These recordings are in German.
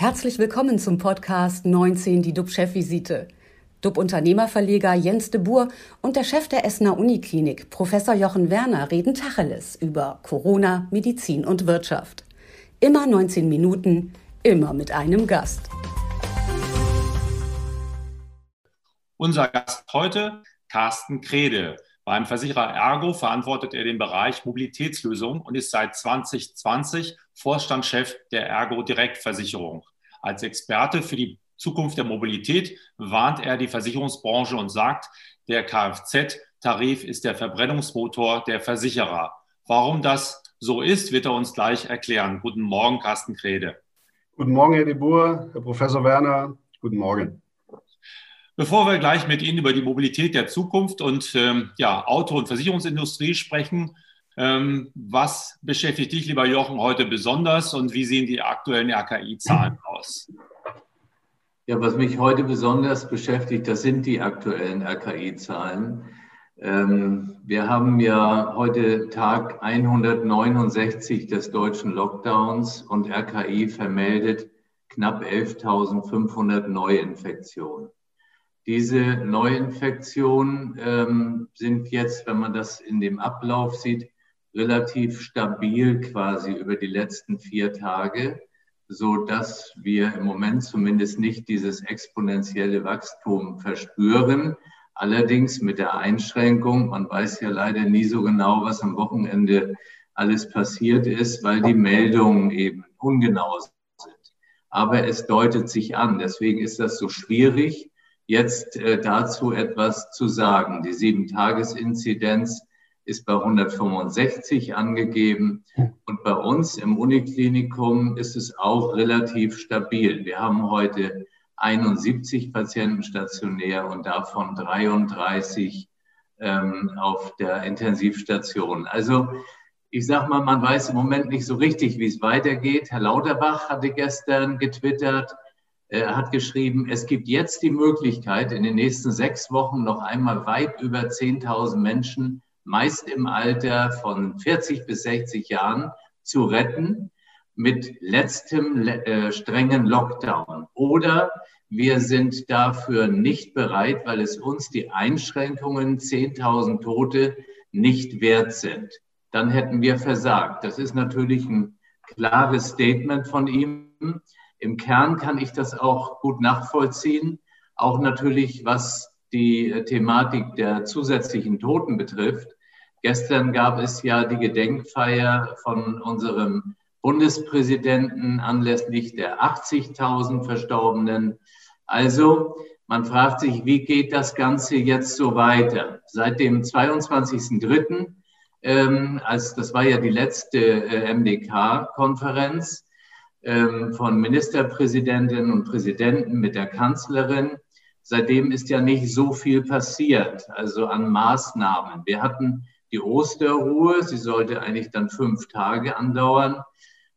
Herzlich willkommen zum Podcast 19, die DUB-Chefvisite. DUB-Unternehmerverleger Jens de Boer und der Chef der Essener Uniklinik, Professor Jochen Werner, reden Tacheles über Corona, Medizin und Wirtschaft. Immer 19 Minuten, immer mit einem Gast. Unser Gast heute, Carsten Krede. Beim Versicherer Ergo verantwortet er den Bereich Mobilitätslösungen und ist seit 2020 Vorstandschef der Ergo Direktversicherung. Als Experte für die Zukunft der Mobilität warnt er die Versicherungsbranche und sagt, der Kfz-Tarif ist der Verbrennungsmotor der Versicherer. Warum das so ist, wird er uns gleich erklären. Guten Morgen, Carsten Krede. Guten Morgen, Herr de Boer, Herr Professor Werner. Guten Morgen. Bevor wir gleich mit Ihnen über die Mobilität der Zukunft und ähm, ja, Auto- und Versicherungsindustrie sprechen, ähm, was beschäftigt dich, lieber Jochen, heute besonders und wie sehen die aktuellen RKI-Zahlen aus? Ja, was mich heute besonders beschäftigt, das sind die aktuellen RKI-Zahlen. Ähm, wir haben ja heute Tag 169 des deutschen Lockdowns und RKI vermeldet knapp 11.500 Neuinfektionen. Diese Neuinfektionen ähm, sind jetzt, wenn man das in dem Ablauf sieht, relativ stabil quasi über die letzten vier Tage, so dass wir im Moment zumindest nicht dieses exponentielle Wachstum verspüren. Allerdings mit der Einschränkung, man weiß ja leider nie so genau, was am Wochenende alles passiert ist, weil die Meldungen eben ungenau sind. Aber es deutet sich an. Deswegen ist das so schwierig jetzt äh, dazu etwas zu sagen. Die Sieben-Tages-Inzidenz ist bei 165 angegeben und bei uns im Uniklinikum ist es auch relativ stabil. Wir haben heute 71 Patienten stationär und davon 33 ähm, auf der Intensivstation. Also ich sage mal, man weiß im Moment nicht so richtig, wie es weitergeht. Herr Lauterbach hatte gestern getwittert, er hat geschrieben, es gibt jetzt die Möglichkeit, in den nächsten sechs Wochen noch einmal weit über 10.000 Menschen, meist im Alter von 40 bis 60 Jahren, zu retten mit letztem äh, strengen Lockdown. Oder wir sind dafür nicht bereit, weil es uns die Einschränkungen 10.000 Tote nicht wert sind. Dann hätten wir versagt. Das ist natürlich ein klares Statement von ihm. Im Kern kann ich das auch gut nachvollziehen. Auch natürlich, was die äh, Thematik der zusätzlichen Toten betrifft. Gestern gab es ja die Gedenkfeier von unserem Bundespräsidenten anlässlich der 80.000 Verstorbenen. Also man fragt sich, wie geht das Ganze jetzt so weiter? Seit dem 22.03., ähm, als das war ja die letzte äh, MDK-Konferenz, ähm, von Ministerpräsidentinnen und Präsidenten mit der Kanzlerin. Seitdem ist ja nicht so viel passiert, also an Maßnahmen. Wir hatten die Osterruhe, sie sollte eigentlich dann fünf Tage andauern.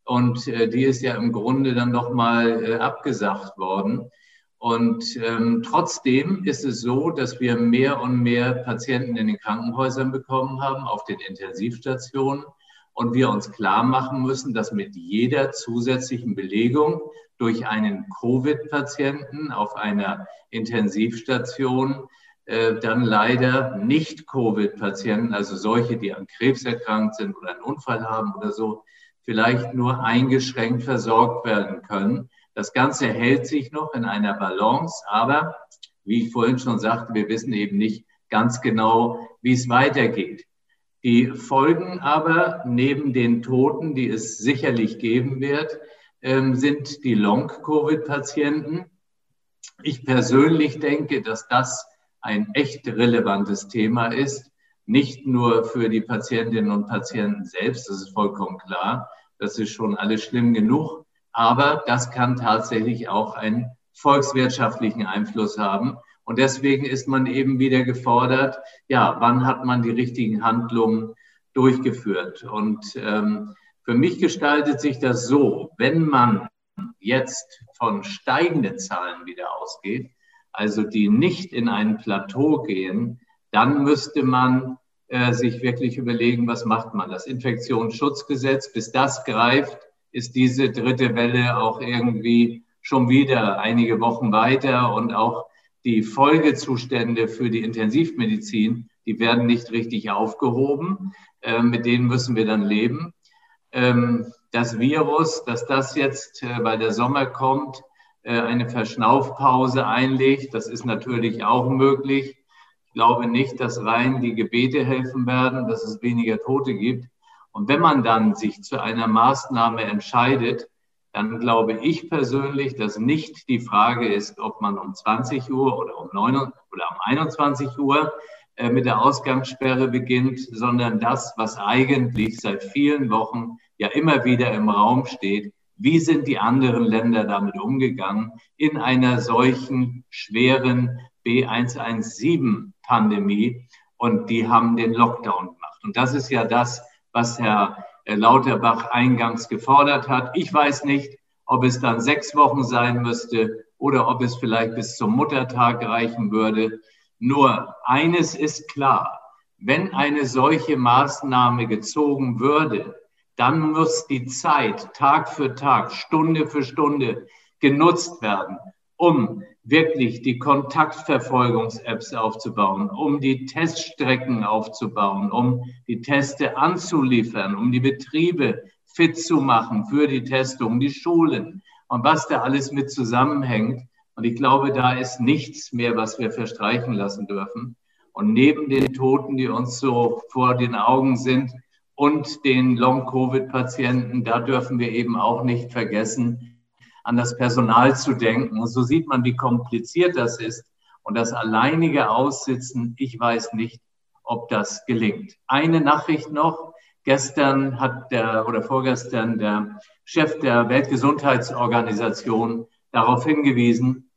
Und äh, die ist ja im Grunde dann nochmal äh, abgesagt worden. Und ähm, trotzdem ist es so, dass wir mehr und mehr Patienten in den Krankenhäusern bekommen haben, auf den Intensivstationen und wir uns klar machen müssen, dass mit jeder zusätzlichen Belegung durch einen Covid-Patienten auf einer Intensivstation dann leider nicht Covid-Patienten, also solche, die an Krebs erkrankt sind oder einen Unfall haben oder so, vielleicht nur eingeschränkt versorgt werden können. Das Ganze hält sich noch in einer Balance, aber wie ich vorhin schon sagte, wir wissen eben nicht ganz genau, wie es weitergeht. Die Folgen aber neben den Toten, die es sicherlich geben wird, ähm, sind die Long-Covid-Patienten. Ich persönlich denke, dass das ein echt relevantes Thema ist, nicht nur für die Patientinnen und Patienten selbst, das ist vollkommen klar, das ist schon alles schlimm genug, aber das kann tatsächlich auch einen volkswirtschaftlichen Einfluss haben. Und deswegen ist man eben wieder gefordert, ja, wann hat man die richtigen Handlungen durchgeführt? Und ähm, für mich gestaltet sich das so, wenn man jetzt von steigenden Zahlen wieder ausgeht, also die nicht in ein Plateau gehen, dann müsste man äh, sich wirklich überlegen, was macht man. Das Infektionsschutzgesetz, bis das greift, ist diese dritte Welle auch irgendwie schon wieder einige Wochen weiter und auch die Folgezustände für die Intensivmedizin, die werden nicht richtig aufgehoben. Äh, mit denen müssen wir dann leben. Ähm, das Virus, dass das jetzt, äh, weil der Sommer kommt, eine Verschnaufpause einlegt, das ist natürlich auch möglich. Ich glaube nicht, dass rein die Gebete helfen werden, dass es weniger Tote gibt. Und wenn man dann sich zu einer Maßnahme entscheidet, dann glaube ich persönlich, dass nicht die Frage ist, ob man um 20 Uhr oder um 9 oder um 21 Uhr äh, mit der Ausgangssperre beginnt, sondern das, was eigentlich seit vielen Wochen ja immer wieder im Raum steht. Wie sind die anderen Länder damit umgegangen in einer solchen schweren B117-Pandemie? Und die haben den Lockdown gemacht. Und das ist ja das, was Herr Lauterbach eingangs gefordert hat. Ich weiß nicht, ob es dann sechs Wochen sein müsste oder ob es vielleicht bis zum Muttertag reichen würde. Nur eines ist klar, wenn eine solche Maßnahme gezogen würde, dann muss die Zeit Tag für Tag, Stunde für Stunde genutzt werden, um wirklich die Kontaktverfolgungs-Apps aufzubauen, um die Teststrecken aufzubauen, um die Teste anzuliefern, um die Betriebe fit zu machen für die Testung, die Schulen und was da alles mit zusammenhängt. Und ich glaube, da ist nichts mehr, was wir verstreichen lassen dürfen. Und neben den Toten, die uns so vor den Augen sind und den Long-Covid-Patienten, da dürfen wir eben auch nicht vergessen, an das Personal zu denken. So sieht man, wie kompliziert das ist. Und das alleinige Aussitzen, ich weiß nicht, ob das gelingt. Eine Nachricht noch. Gestern hat der oder vorgestern der Chef der Weltgesundheitsorganisation darauf hingewiesen,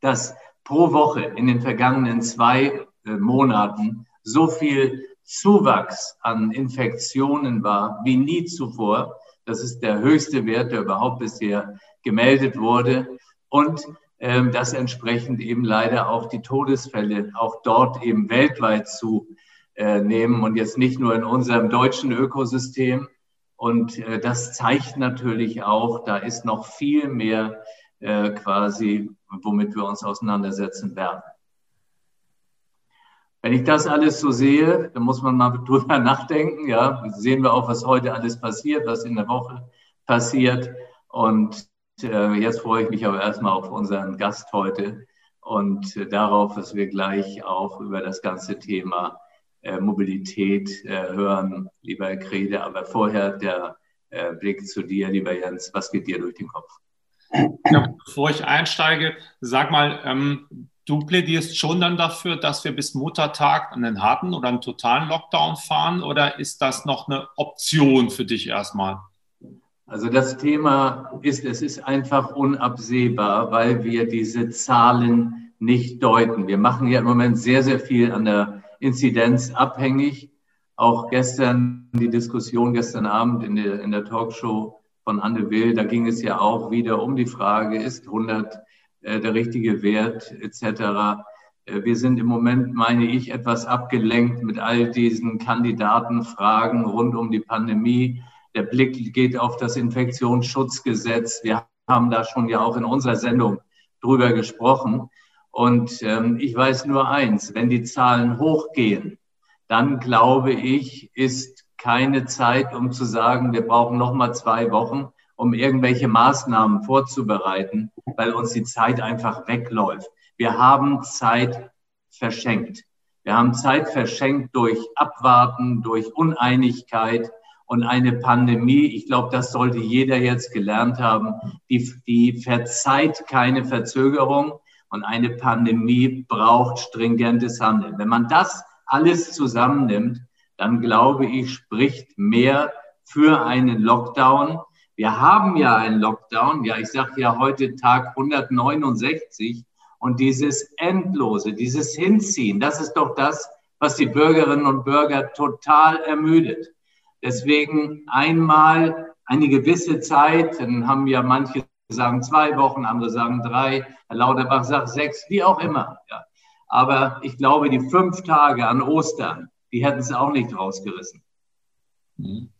dass pro Woche in den vergangenen zwei äh, Monaten so viel Zuwachs an Infektionen war wie nie zuvor. Das ist der höchste Wert, der überhaupt bisher gemeldet wurde und ähm, dass entsprechend eben leider auch die Todesfälle auch dort eben weltweit zu äh, und jetzt nicht nur in unserem deutschen Ökosystem. Und äh, das zeigt natürlich auch, da ist noch viel mehr äh, quasi, womit wir uns auseinandersetzen werden. Wenn ich das alles so sehe, dann muss man mal drüber nachdenken. Ja, sehen wir auch, was heute alles passiert, was in der Woche passiert. Und äh, jetzt freue ich mich aber erstmal auf unseren Gast heute und äh, darauf, dass wir gleich auch über das ganze Thema äh, Mobilität hören, lieber Herr Krede. Aber vorher der Blick zu dir, lieber Jens. Was geht dir durch den Kopf? Ja, bevor ich einsteige, sag mal, ähm, du plädierst schon dann dafür, dass wir bis Muttertag einen harten oder einen totalen Lockdown fahren oder ist das noch eine Option für dich erstmal? Also das Thema ist, es ist einfach unabsehbar, weil wir diese Zahlen nicht deuten. Wir machen ja im Moment sehr, sehr viel an der Inzidenz abhängig. Auch gestern die Diskussion, gestern Abend in der, in der Talkshow von Anne Will, da ging es ja auch wieder um die Frage, ist 100 äh, der richtige Wert etc. Äh, wir sind im Moment, meine ich, etwas abgelenkt mit all diesen Kandidatenfragen rund um die Pandemie der Blick geht auf das Infektionsschutzgesetz. Wir haben da schon ja auch in unserer Sendung drüber gesprochen. Und ähm, ich weiß nur eins, wenn die Zahlen hochgehen, dann glaube ich, ist keine Zeit, um zu sagen, wir brauchen noch mal zwei Wochen, um irgendwelche Maßnahmen vorzubereiten, weil uns die Zeit einfach wegläuft. Wir haben Zeit verschenkt. Wir haben Zeit verschenkt durch Abwarten, durch Uneinigkeit, und eine Pandemie, ich glaube, das sollte jeder jetzt gelernt haben, die, die verzeiht keine Verzögerung und eine Pandemie braucht stringentes Handeln. Wenn man das alles zusammennimmt, dann glaube ich, spricht mehr für einen Lockdown. Wir haben ja einen Lockdown, ja, ich sage ja heute Tag 169 und dieses Endlose, dieses Hinziehen, das ist doch das, was die Bürgerinnen und Bürger total ermüdet. Deswegen einmal eine gewisse Zeit, dann haben ja manche sagen zwei Wochen, andere sagen drei, Herr Lauterbach sagt sechs, wie auch immer. Ja. Aber ich glaube, die fünf Tage an Ostern, die hätten es auch nicht rausgerissen. Mhm.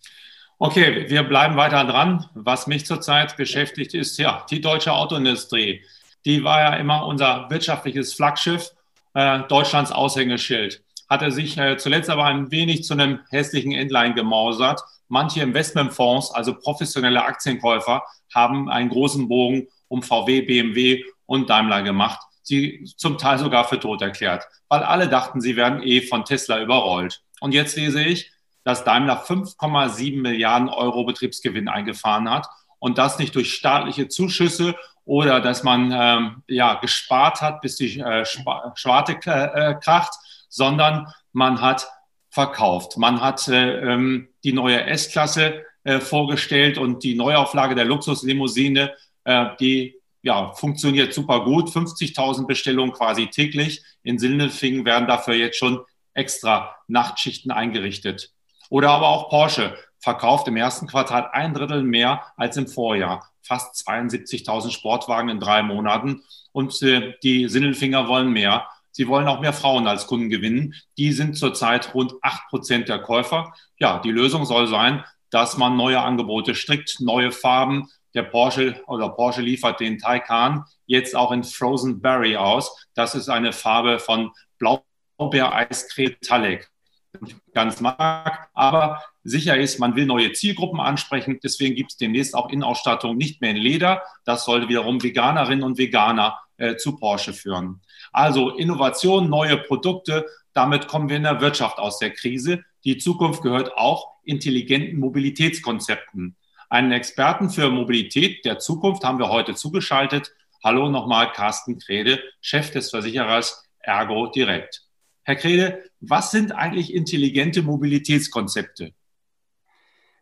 Okay, wir bleiben weiter dran. Was mich zurzeit beschäftigt, ist ja die deutsche Autoindustrie. Die war ja immer unser wirtschaftliches Flaggschiff, äh, Deutschlands Aushängeschild. Hatte sich äh, zuletzt aber ein wenig zu einem hässlichen Endline gemausert. Manche Investmentfonds, also professionelle Aktienkäufer, haben einen großen Bogen um VW, BMW und Daimler gemacht. Sie zum Teil sogar für tot erklärt, weil alle dachten, sie werden eh von Tesla überrollt. Und jetzt lese ich, dass Daimler 5,7 Milliarden Euro Betriebsgewinn eingefahren hat und das nicht durch staatliche Zuschüsse oder dass man ähm, ja, gespart hat, bis die äh, Schwarte äh, kracht, sondern man hat verkauft. Man hat äh, ähm, die neue S-Klasse äh, vorgestellt und die Neuauflage der Luxuslimousine, äh, die ja, funktioniert super gut. 50.000 Bestellungen quasi täglich. In Sindelfingen werden dafür jetzt schon extra Nachtschichten eingerichtet. Oder aber auch Porsche verkauft im ersten Quartal ein Drittel mehr als im Vorjahr. Fast 72.000 Sportwagen in drei Monaten. Und äh, die Sindelfinger wollen mehr. Sie wollen auch mehr Frauen als Kunden gewinnen. Die sind zurzeit rund acht Prozent der Käufer. Ja, die Lösung soll sein, dass man neue Angebote strickt, neue Farben. Der Porsche oder Porsche liefert den Taycan jetzt auch in Frozen Berry aus. Das ist eine Farbe von Blaubeer-Eiscreme Talek ganz mag. Aber sicher ist, man will neue Zielgruppen ansprechen. Deswegen gibt es demnächst auch Innenausstattung nicht mehr in Leder. Das sollte wiederum Veganerinnen und Veganer äh, zu Porsche führen. Also Innovation, neue Produkte. Damit kommen wir in der Wirtschaft aus der Krise. Die Zukunft gehört auch intelligenten Mobilitätskonzepten. Einen Experten für Mobilität der Zukunft haben wir heute zugeschaltet. Hallo nochmal, Carsten Krede, Chef des Versicherers Ergo Direkt. Herr Krede, was sind eigentlich intelligente Mobilitätskonzepte?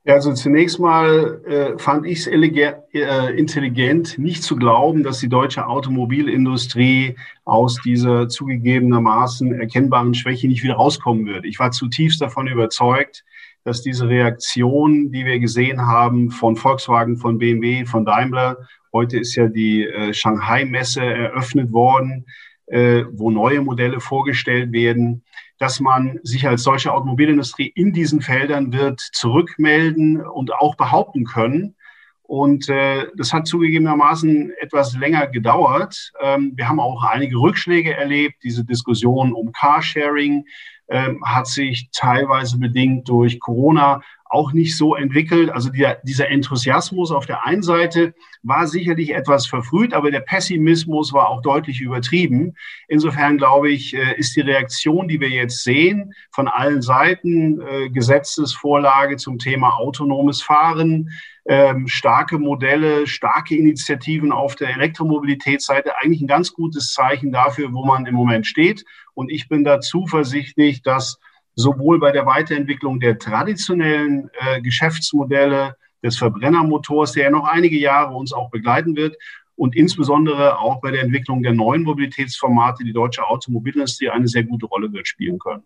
Ja, also zunächst mal äh, fand ich es äh, intelligent, nicht zu glauben, dass die deutsche Automobilindustrie aus dieser zugegebenermaßen erkennbaren Schwäche nicht wieder rauskommen wird. Ich war zutiefst davon überzeugt, dass diese Reaktion, die wir gesehen haben von Volkswagen, von BMW, von Daimler, heute ist ja die äh, Shanghai-Messe eröffnet worden, äh, wo neue Modelle vorgestellt werden, dass man sich als deutsche Automobilindustrie in diesen Feldern wird zurückmelden und auch behaupten können. Und äh, das hat zugegebenermaßen etwas länger gedauert. Ähm, wir haben auch einige Rückschläge erlebt. Diese Diskussion um Carsharing äh, hat sich teilweise bedingt durch Corona auch nicht so entwickelt. Also der, dieser Enthusiasmus auf der einen Seite war sicherlich etwas verfrüht, aber der Pessimismus war auch deutlich übertrieben. Insofern glaube ich, äh, ist die Reaktion, die wir jetzt sehen, von allen Seiten, äh, Gesetzesvorlage zum Thema autonomes Fahren, ähm, starke Modelle, starke Initiativen auf der Elektromobilitätsseite eigentlich ein ganz gutes Zeichen dafür, wo man im Moment steht. Und ich bin da zuversichtlich, dass sowohl bei der Weiterentwicklung der traditionellen äh, Geschäftsmodelle des Verbrennermotors, der ja noch einige Jahre uns auch begleiten wird, und insbesondere auch bei der Entwicklung der neuen Mobilitätsformate die deutsche Automobilindustrie eine sehr gute Rolle wird spielen können.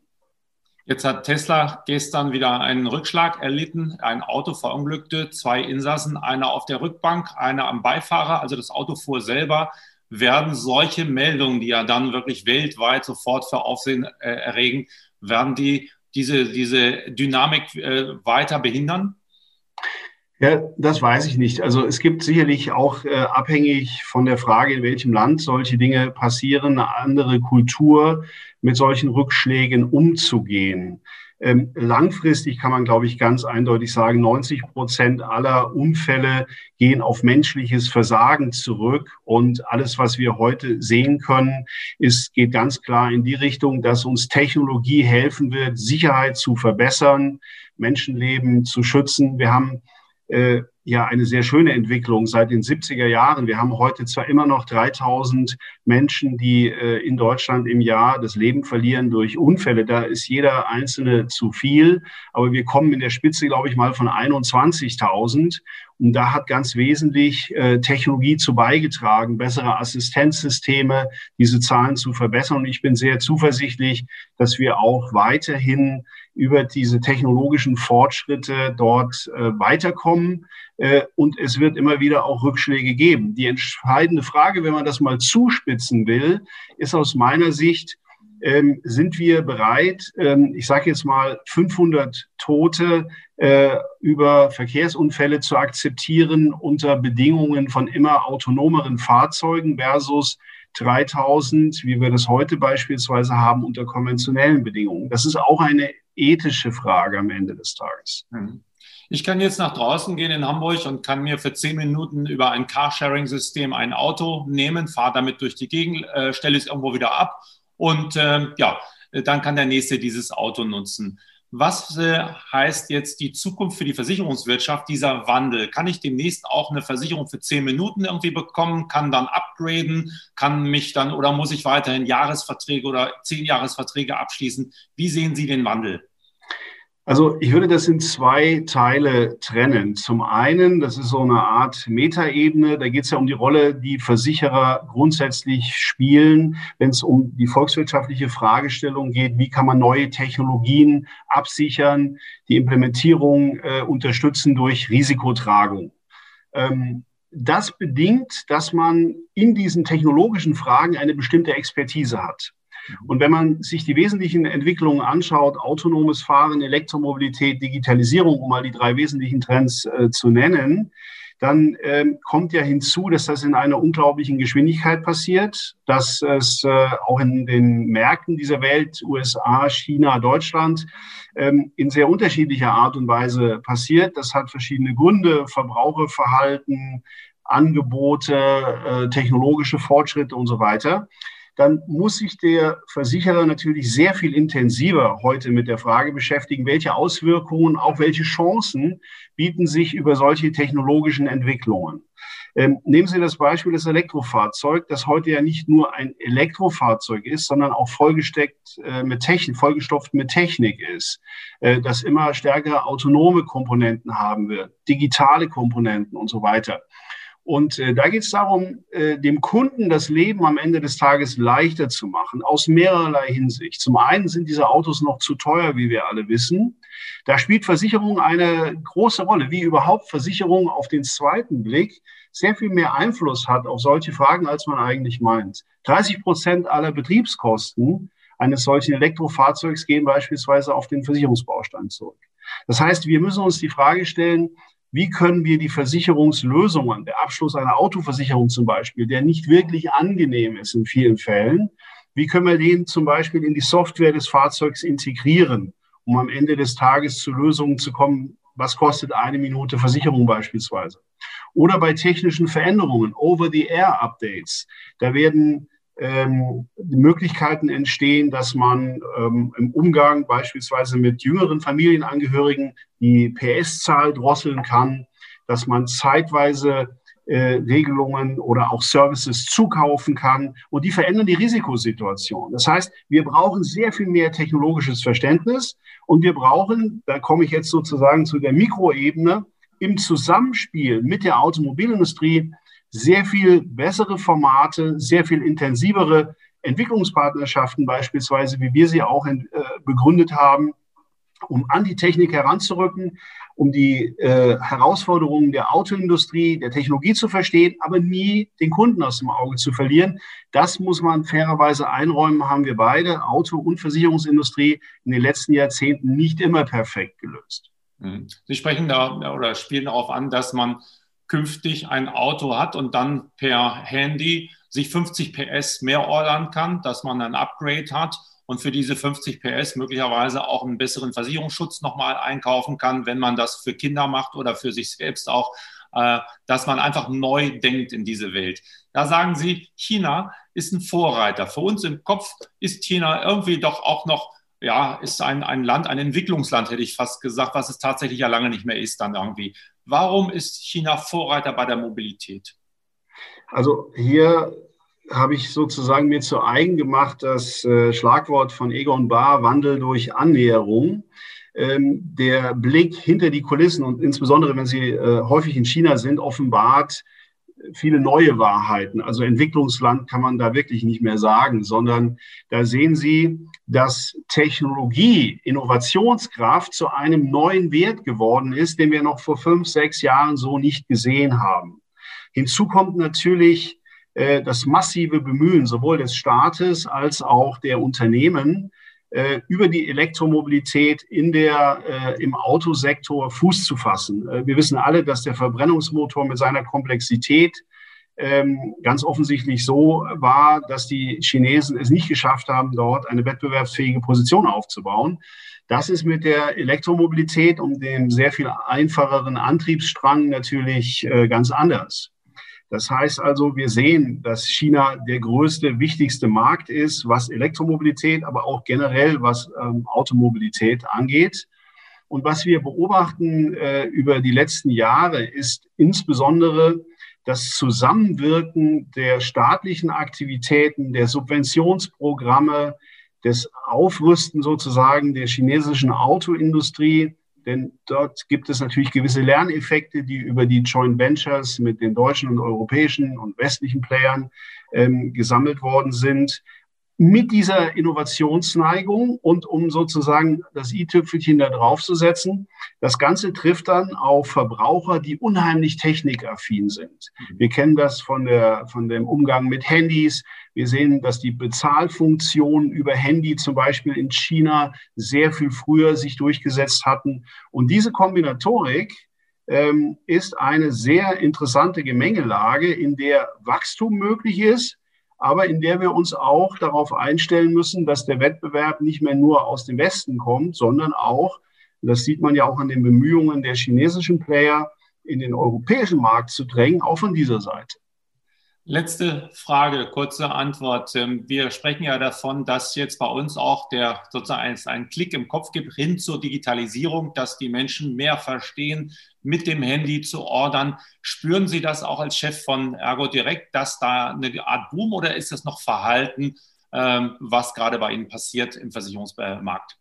Jetzt hat Tesla gestern wieder einen Rückschlag erlitten. Ein Auto verunglückte, zwei Insassen, einer auf der Rückbank, einer am Beifahrer. Also das Auto fuhr selber. Werden solche Meldungen, die ja dann wirklich weltweit sofort für Aufsehen äh, erregen, werden die diese, diese Dynamik äh, weiter behindern? Ja, das weiß ich nicht. Also es gibt sicherlich auch äh, abhängig von der Frage, in welchem Land solche Dinge passieren, eine andere Kultur, mit solchen Rückschlägen umzugehen. Ähm, langfristig kann man, glaube ich, ganz eindeutig sagen, 90 Prozent aller Unfälle gehen auf menschliches Versagen zurück. Und alles, was wir heute sehen können, ist, geht ganz klar in die Richtung, dass uns Technologie helfen wird, Sicherheit zu verbessern, Menschenleben zu schützen. Wir haben äh, ja eine sehr schöne Entwicklung seit den 70er Jahren. Wir haben heute zwar immer noch 3000 Menschen, die äh, in Deutschland im Jahr das Leben verlieren durch Unfälle. Da ist jeder einzelne zu viel. Aber wir kommen in der Spitze, glaube ich, mal von 21.000. Und da hat ganz wesentlich äh, Technologie zu beigetragen, bessere Assistenzsysteme, diese Zahlen zu verbessern. Und ich bin sehr zuversichtlich, dass wir auch weiterhin über diese technologischen Fortschritte dort äh, weiterkommen. Äh, und es wird immer wieder auch Rückschläge geben. Die entscheidende Frage, wenn man das mal zuspitzen will, ist aus meiner Sicht, ähm, sind wir bereit, ähm, ich sage jetzt mal 500 Tote äh, über Verkehrsunfälle zu akzeptieren unter Bedingungen von immer autonomeren Fahrzeugen versus 3000, wie wir das heute beispielsweise haben, unter konventionellen Bedingungen. Das ist auch eine ethische Frage am Ende des Tages. Mhm. Ich kann jetzt nach draußen gehen in Hamburg und kann mir für zehn Minuten über ein Carsharing-System ein Auto nehmen, fahre damit durch die Gegend, äh, stelle es irgendwo wieder ab und äh, ja, dann kann der nächste dieses Auto nutzen. Was äh, heißt jetzt die Zukunft für die Versicherungswirtschaft, dieser Wandel? Kann ich demnächst auch eine Versicherung für zehn Minuten irgendwie bekommen, kann dann upgraden, kann mich dann oder muss ich weiterhin Jahresverträge oder zehn Jahresverträge abschließen? Wie sehen Sie den Wandel? Also ich würde das in zwei Teile trennen. Zum einen, das ist so eine Art Metaebene, da geht es ja um die Rolle, die Versicherer grundsätzlich spielen, wenn es um die volkswirtschaftliche Fragestellung geht, wie kann man neue Technologien absichern, die Implementierung äh, unterstützen durch Risikotragung. Ähm, das bedingt, dass man in diesen technologischen Fragen eine bestimmte Expertise hat. Und wenn man sich die wesentlichen Entwicklungen anschaut, autonomes Fahren, Elektromobilität, Digitalisierung, um mal die drei wesentlichen Trends äh, zu nennen, dann ähm, kommt ja hinzu, dass das in einer unglaublichen Geschwindigkeit passiert, dass es äh, auch in den Märkten dieser Welt, USA, China, Deutschland, ähm, in sehr unterschiedlicher Art und Weise passiert. Das hat verschiedene Gründe, Verbraucherverhalten, Angebote, äh, technologische Fortschritte und so weiter dann muss sich der Versicherer natürlich sehr viel intensiver heute mit der Frage beschäftigen, welche Auswirkungen, auch welche Chancen bieten sich über solche technologischen Entwicklungen. Ähm, nehmen Sie das Beispiel des Elektrofahrzeug, das heute ja nicht nur ein Elektrofahrzeug ist, sondern auch vollgesteckt äh, mit Technik, vollgestopft mit Technik ist, äh, das immer stärkere autonome Komponenten haben wird, digitale Komponenten und so weiter. Und äh, da geht es darum, äh, dem Kunden das Leben am Ende des Tages leichter zu machen, aus mehrerlei Hinsicht. Zum einen sind diese Autos noch zu teuer, wie wir alle wissen. Da spielt Versicherung eine große Rolle, wie überhaupt Versicherung auf den zweiten Blick sehr viel mehr Einfluss hat auf solche Fragen, als man eigentlich meint. 30 Prozent aller Betriebskosten eines solchen Elektrofahrzeugs gehen beispielsweise auf den Versicherungsbaustein zurück. Das heißt, wir müssen uns die Frage stellen, wie können wir die Versicherungslösungen, der Abschluss einer Autoversicherung zum Beispiel, der nicht wirklich angenehm ist in vielen Fällen, wie können wir den zum Beispiel in die Software des Fahrzeugs integrieren, um am Ende des Tages zu Lösungen zu kommen, was kostet eine Minute Versicherung beispielsweise. Oder bei technischen Veränderungen, Over-the-Air-Updates. Da werden ähm, Möglichkeiten entstehen, dass man ähm, im Umgang beispielsweise mit jüngeren Familienangehörigen die PS-Zahl drosseln kann, dass man zeitweise äh, Regelungen oder auch Services zukaufen kann und die verändern die Risikosituation. Das heißt, wir brauchen sehr viel mehr technologisches Verständnis und wir brauchen, da komme ich jetzt sozusagen zu der Mikroebene, im Zusammenspiel mit der Automobilindustrie sehr viel bessere Formate, sehr viel intensivere Entwicklungspartnerschaften beispielsweise, wie wir sie auch in, äh, begründet haben, um an die Technik heranzurücken, um die äh, Herausforderungen der Autoindustrie, der Technologie zu verstehen, aber nie den Kunden aus dem Auge zu verlieren. Das muss man fairerweise einräumen, haben wir beide, Auto- und Versicherungsindustrie, in den letzten Jahrzehnten nicht immer perfekt gelöst. Mhm. Sie sprechen da oder spielen darauf an, dass man künftig ein Auto hat und dann per Handy sich 50 PS mehr ordern kann, dass man ein Upgrade hat und für diese 50 PS möglicherweise auch einen besseren Versicherungsschutz nochmal einkaufen kann, wenn man das für Kinder macht oder für sich selbst auch, äh, dass man einfach neu denkt in diese Welt. Da sagen Sie, China ist ein Vorreiter. Für uns im Kopf ist China irgendwie doch auch noch ja, ist ein, ein Land, ein Entwicklungsland, hätte ich fast gesagt, was es tatsächlich ja lange nicht mehr ist dann irgendwie. Warum ist China Vorreiter bei der Mobilität? Also hier habe ich sozusagen mir zu eigen gemacht das äh, Schlagwort von Egon Bahr, Wandel durch Annäherung. Ähm, der Blick hinter die Kulissen und insbesondere, wenn Sie äh, häufig in China sind, offenbart viele neue Wahrheiten. Also Entwicklungsland kann man da wirklich nicht mehr sagen, sondern da sehen Sie, dass Technologie, Innovationskraft zu einem neuen Wert geworden ist, den wir noch vor fünf, sechs Jahren so nicht gesehen haben. Hinzu kommt natürlich äh, das massive Bemühen sowohl des Staates als auch der Unternehmen, über die Elektromobilität in der, äh, im Autosektor Fuß zu fassen. Äh, wir wissen alle, dass der Verbrennungsmotor mit seiner Komplexität ähm, ganz offensichtlich so war, dass die Chinesen es nicht geschafft haben, dort eine wettbewerbsfähige Position aufzubauen. Das ist mit der Elektromobilität und dem sehr viel einfacheren Antriebsstrang natürlich äh, ganz anders. Das heißt also, wir sehen, dass China der größte, wichtigste Markt ist, was Elektromobilität, aber auch generell was ähm, Automobilität angeht. Und was wir beobachten äh, über die letzten Jahre ist insbesondere das Zusammenwirken der staatlichen Aktivitäten, der Subventionsprogramme, des Aufrüsten sozusagen der chinesischen Autoindustrie denn dort gibt es natürlich gewisse Lerneffekte, die über die Joint Ventures mit den deutschen und europäischen und westlichen Playern ähm, gesammelt worden sind mit dieser Innovationsneigung und um sozusagen das i-Tüpfelchen da drauf zu setzen, das Ganze trifft dann auf Verbraucher, die unheimlich technikaffin sind. Mhm. Wir kennen das von, der, von dem Umgang mit Handys. Wir sehen, dass die Bezahlfunktionen über Handy zum Beispiel in China sehr viel früher sich durchgesetzt hatten. Und diese Kombinatorik ähm, ist eine sehr interessante Gemengelage, in der Wachstum möglich ist, aber in der wir uns auch darauf einstellen müssen, dass der Wettbewerb nicht mehr nur aus dem Westen kommt, sondern auch, das sieht man ja auch an den Bemühungen der chinesischen Player, in den europäischen Markt zu drängen, auch von dieser Seite. Letzte Frage, kurze Antwort. Ähm, wir sprechen ja davon, dass jetzt bei uns auch der sozusagen einen Klick im Kopf gibt hin zur Digitalisierung, dass die Menschen mehr verstehen, mit dem Handy zu ordern. Spüren Sie das auch als Chef von Ergo Direkt, dass da eine Art Boom oder ist das noch Verhalten, ähm, was gerade bei Ihnen passiert im Versicherungsmarkt?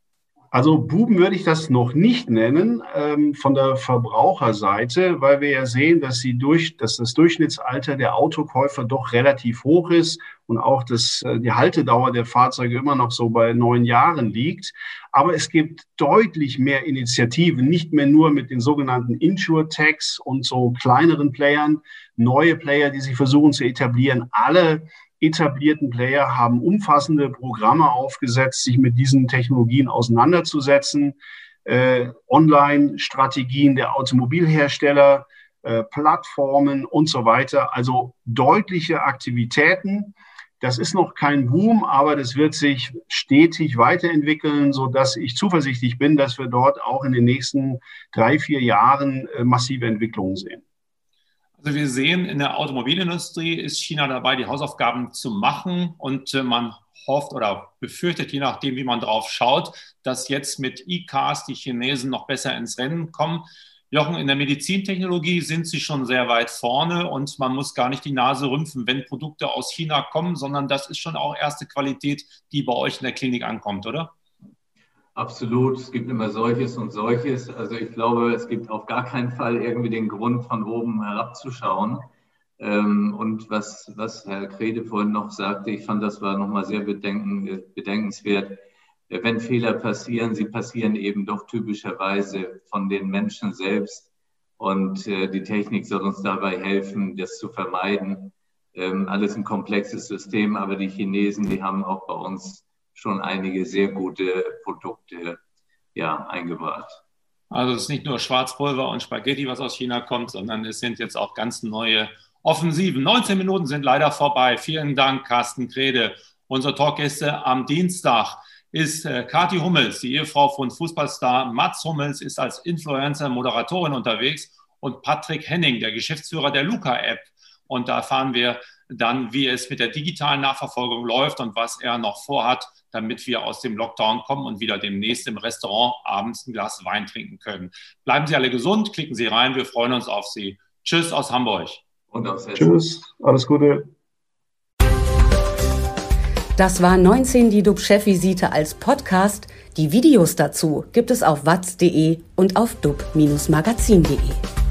Also Buben würde ich das noch nicht nennen ähm, von der Verbraucherseite, weil wir ja sehen, dass, sie durch, dass das Durchschnittsalter der Autokäufer doch relativ hoch ist und auch das, äh, die Haltedauer der Fahrzeuge immer noch so bei neun Jahren liegt. Aber es gibt deutlich mehr Initiativen, nicht mehr nur mit den sogenannten Insure-Tags und so kleineren Playern, neue Player, die sich versuchen zu etablieren. Alle etablierten Player haben umfassende Programme aufgesetzt, sich mit diesen Technologien auseinanderzusetzen. Äh, Online-Strategien der Automobilhersteller, äh, Plattformen und so weiter. Also deutliche Aktivitäten. Das ist noch kein Boom, aber das wird sich stetig weiterentwickeln, so dass ich zuversichtlich bin, dass wir dort auch in den nächsten drei, vier Jahren äh, massive Entwicklungen sehen. Also wir sehen, in der Automobilindustrie ist China dabei, die Hausaufgaben zu machen und äh, man hofft oder befürchtet, je nachdem, wie man drauf schaut, dass jetzt mit E-Cars die Chinesen noch besser ins Rennen kommen. Jochen, in der Medizintechnologie sind sie schon sehr weit vorne und man muss gar nicht die Nase rümpfen, wenn Produkte aus China kommen, sondern das ist schon auch erste Qualität, die bei euch in der Klinik ankommt, oder? Absolut, es gibt immer solches und solches. Also ich glaube, es gibt auf gar keinen Fall irgendwie den Grund, von oben herabzuschauen. Ähm, und was, was Herr Krede vorhin noch sagte, ich fand, das war nochmal sehr bedenken, bedenkenswert. Wenn Fehler passieren, sie passieren eben doch typischerweise von den Menschen selbst. Und äh, die Technik soll uns dabei helfen, das zu vermeiden. Ähm, alles ein komplexes System, aber die Chinesen, die haben auch bei uns schon einige sehr gute Produkte ja, eingebracht. Also es ist nicht nur Schwarzpulver und Spaghetti, was aus China kommt, sondern es sind jetzt auch ganz neue Offensiven. 19 Minuten sind leider vorbei. Vielen Dank, Carsten Krede. Unsere Talkgäste am Dienstag ist äh, Kathi Hummels, die Ehefrau von Fußballstar Mats Hummels, ist als Influencer, Moderatorin unterwegs und Patrick Henning, der Geschäftsführer der Luca-App. Und da erfahren wir dann, wie es mit der digitalen Nachverfolgung läuft und was er noch vorhat damit wir aus dem Lockdown kommen und wieder demnächst im Restaurant abends ein Glas Wein trinken können. Bleiben Sie alle gesund, klicken Sie rein, wir freuen uns auf Sie. Tschüss aus Hamburg. Und aus Tschüss, alles Gute. Das war 19 die DUB-Chefvisite als Podcast. Die Videos dazu gibt es auf watz.de und auf dub-magazin.de.